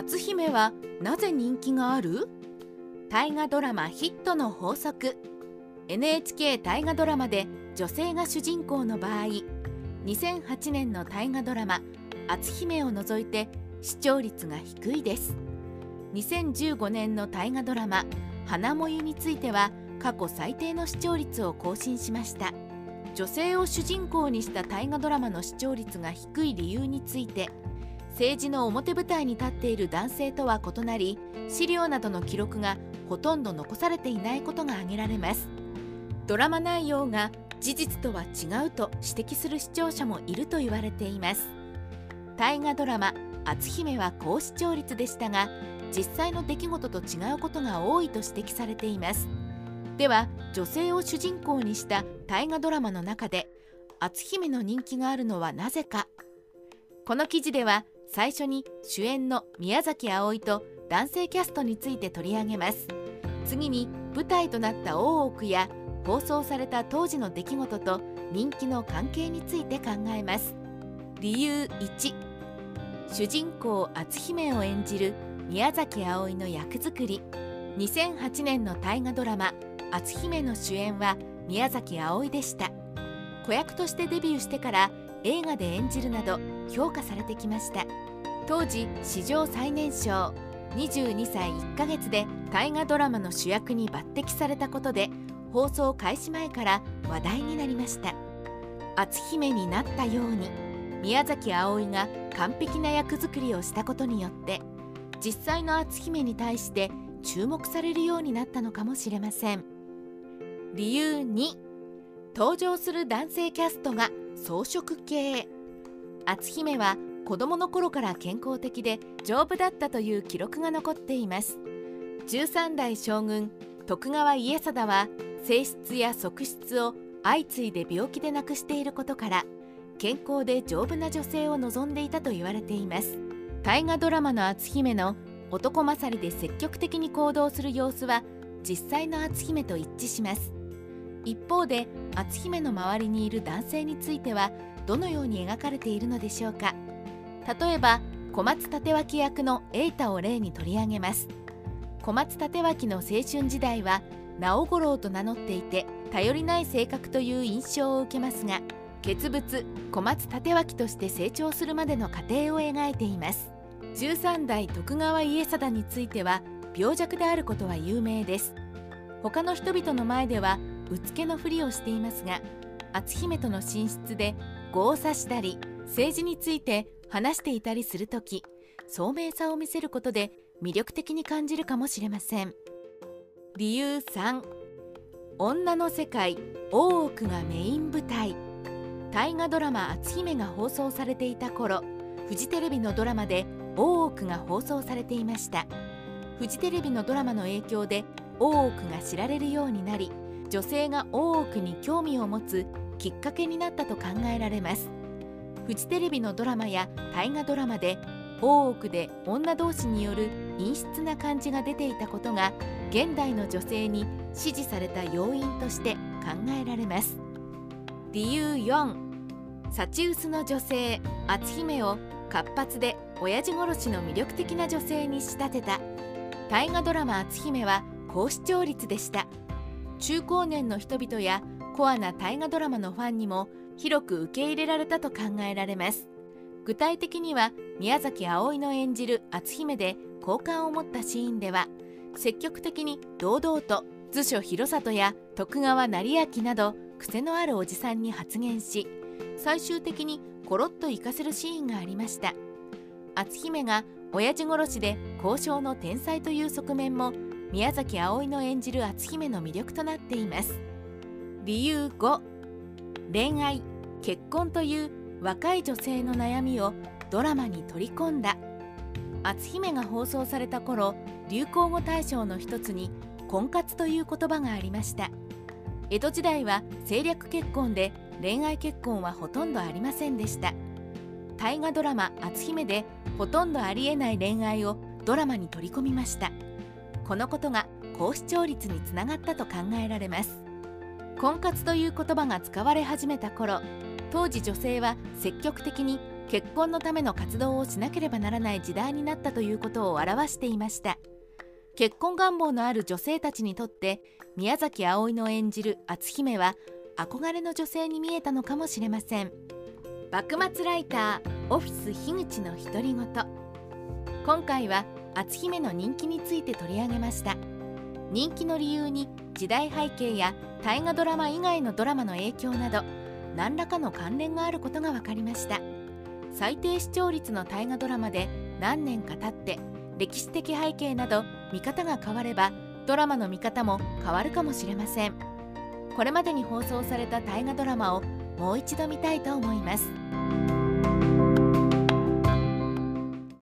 篤姫はなぜ人気がある大河ドラマヒットの法則。NHK 大河ドラマで女性が主人公の場合2008年の大河ドラマ「篤姫」を除いて視聴率が低いです。2015年の大河ドラマ「花もゆ」については過去最低の視聴率を更新しました。女性を主人公にした大河ドラマの視聴率が低い理由について政治の表舞台に立っている男性とは異なり資料などの記録がほとんど残されていないことが挙げられます。ドラマ内容が事実とは違うと指摘する視聴者もいると言われています。大河ドラマ「篤姫」は高視聴率でしたが実際の出来事と違うことが多いと指摘されています。では女性を主人公にした大河ドラマの中で篤姫の人気があるのはなぜか。この記事では最初に主演の宮崎あおいと男性キャストについて取り上げます。次に舞台となった大奥や放送された当時の出来事と人気の関係について考えます。理由1主人公篤姫を演じる宮崎あおいの役作り。2008年の大河ドラマ「篤姫」の主演は宮崎あおいでした。子役としてデビューしてから映画で演じるなど評価されてきました。当時史上最年少22歳1ヶ月で大河ドラマの主役に抜擢されたことで放送開始前から話題になりました。篤姫になったように宮崎あおいが完璧な役作りをしたことによって実際の篤姫に対して注目されるようになったのかもしれません。理由2登場する男性キャストが装飾系。篤姫は子供の頃から健康的で丈夫だったという記録が残っています。13代将軍徳川家定は性質や側室を相次いで病気で亡くしていることから健康で丈夫な女性を望んでいたと言われています。大河ドラマの篤姫の男勝りで積極的に行動する様子は実際の篤姫と一致します。一方で篤姫の周りにいる男性についてはどのように描かれているのでしょうか。例えば小松立脇役の瑛太を例に取り上げます。小松立脇の青春時代は直五郎と名乗っていて頼りない性格という印象を受けますが傑物小松立脇として成長するまでの過程を描いています。13代徳川家定については病弱であることは有名です。他の人々の前ではうつけのふりをしていますが篤姫との寝室で碁を指したり政治について話していたりする時聡明さを見せることで魅力的に感じるかもしれません。理由3女の世界大奥がメイン舞台。大河ドラマ「篤姫」が放送されていた頃フジテレビのドラマで大奥が放送されていました。フジテレビのドラマの影響で大奥が知られるようになり女性が大奥に興味を持つきっかけになったと考えられます。フジテレビのドラマや大河ドラマで大奥で女同士による陰湿な感じが出ていたことが現代の女性に支持された要因として考えられます。理由4サチウスの女性篤姫を活発で親父殺しの魅力的な女性に仕立てた。大河ドラマ「篤姫」は高視聴率でした。中高年の人々やコアな大河ドラマのファンにも広く受け入れられたと考えられます。具体的には宮崎あおいの演じる篤姫で好感を持ったシーンでは積極的に堂々と図書広里や徳川成明など癖のあるおじさんに発言し最終的にコロッと行かせるシーンがありました。篤姫が親父殺しで交渉の天才という側面も宮崎あおいの演じる篤姫の魅力となっています。理由5恋愛結婚という若い女性の悩みをドラマに取り込んだ。篤姫が放送された頃流行語大賞の一つに婚活という言葉がありました。江戸時代は政略結婚で恋愛結婚はほとんどありませんでした。大河ドラマ「篤姫」でほとんどありえない恋愛をドラマに取り込みました。このことが高視聴率につながったと考えられます。婚活という言葉が使われ始めた頃当時女性は積極的に結婚のための活動をしなければならない時代になったということを表していました。結婚願望のある女性たちにとって宮崎あおいの演じる篤姫は憧れの女性に見えたのかもしれません。幕末ライターオフィス樋口の独り言。今回は篤姫の人気について取り上げました。人気の理由に時代背景や大河ドラマ以外のドラマの影響など何らかの関連があることが分かりました。最低視聴率の大河ドラマで何年か経って歴史的背景など見方が変わればドラマの見方も変わるかもしれません。これまでに放送された大河ドラマをもう一度見たいと思います。